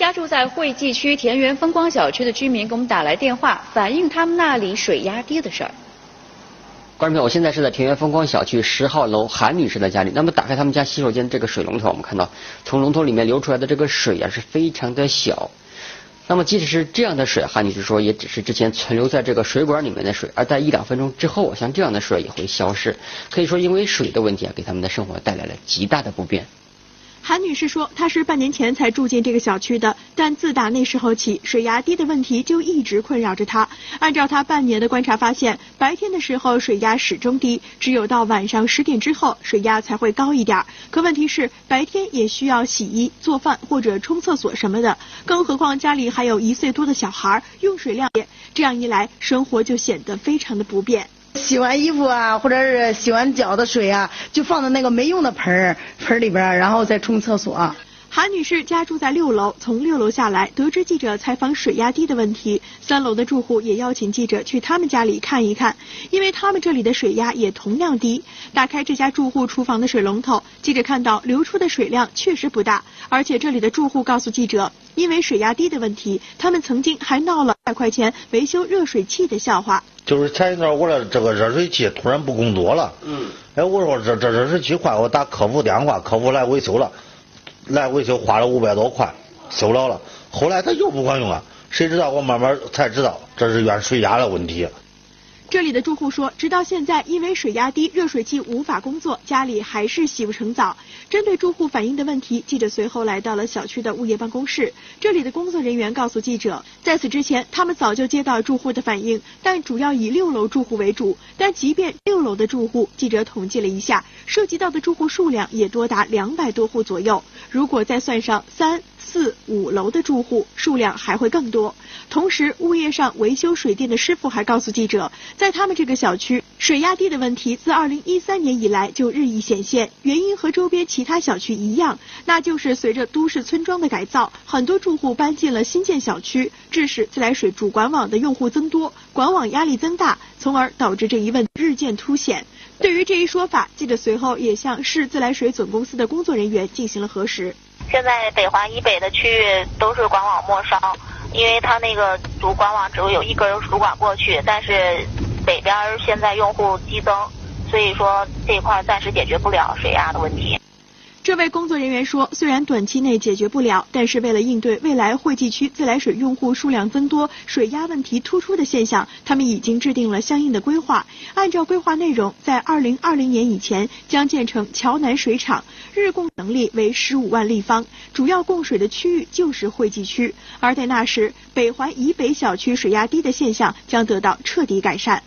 家住在惠济区田园风光小区的居民给我们打来电话，反映他们那里水压低的事儿。观众朋友，我现在是在田园风光小区十号楼韩女士的家里。那么打开他们家洗手间这个水龙头，我们看到从龙头里面流出来的这个水呀是非常的小。那么即使是这样的水，韩女士说也只是之前存留在这个水管里面的水，而在一两分钟之后，像这样的水也会消失。可以说因为水的问题啊，给他们的生活带来了极大的不便。韩女士说，她是半年前才住进这个小区的，但自打那时候起，水压低的问题就一直困扰着她。按照她半年的观察发现，白天的时候水压始终低，只有到晚上十点之后，水压才会高一点。可问题是，白天也需要洗衣、做饭或者冲厕所什么的，更何况家里还有一岁多的小孩，用水量也，这样一来，生活就显得非常的不便。洗完衣服啊，或者是洗完脚的水啊，就放在那个没用的盆儿盆儿里边，然后再冲厕所。韩女士家住在六楼，从六楼下来，得知记者采访水压低的问题，三楼的住户也邀请记者去他们家里看一看，因为他们这里的水压也同样低。打开这家住户厨房的水龙头，记者看到流出的水量确实不大，而且这里的住户告诉记者，因为水压低的问题，他们曾经还闹了百块钱维修热水器的笑话。就是前一段我的这个热水器突然不工作了，嗯，哎，我说这这热水器坏，我打客服电话，客服来维修了。来维修花了五百多块，修了了，后来它又不管用了，谁知道我慢慢才知道这是怨水压的问题。这里的住户说，直到现在，因为水压低，热水器无法工作，家里还是洗不成澡。针对住户反映的问题，记者随后来到了小区的物业办公室。这里的工作人员告诉记者，在此之前，他们早就接到住户的反映，但主要以六楼住户为主。但即便六楼的住户，记者统计了一下，涉及到的住户数量也多达两百多户左右。如果再算上三。四五楼的住户数量还会更多。同时，物业上维修水电的师傅还告诉记者，在他们这个小区，水压低的问题自二零一三年以来就日益显现。原因和周边其他小区一样，那就是随着都市村庄的改造，很多住户搬进了新建小区，致使自来水主管网的用户增多，管网压力增大，从而导致这一问日渐凸显。对于这一说法，记者随后也向市自来水总公司的工作人员进行了核实。现在北环以北的区域都是管网末梢，因为它那个主管网只有一根主管过去，但是北边现在用户激增，所以说这块暂时解决不了水压的问题。这位工作人员说，虽然短期内解决不了，但是为了应对未来惠济区自来水用户数量增多、水压问题突出的现象，他们已经制定了相应的规划。按照规划内容，在二零二零年以前将建成桥南水厂，日供能力为十五万立方，主要供水的区域就是惠济区。而在那时，北环以北小区水压低的现象将得到彻底改善。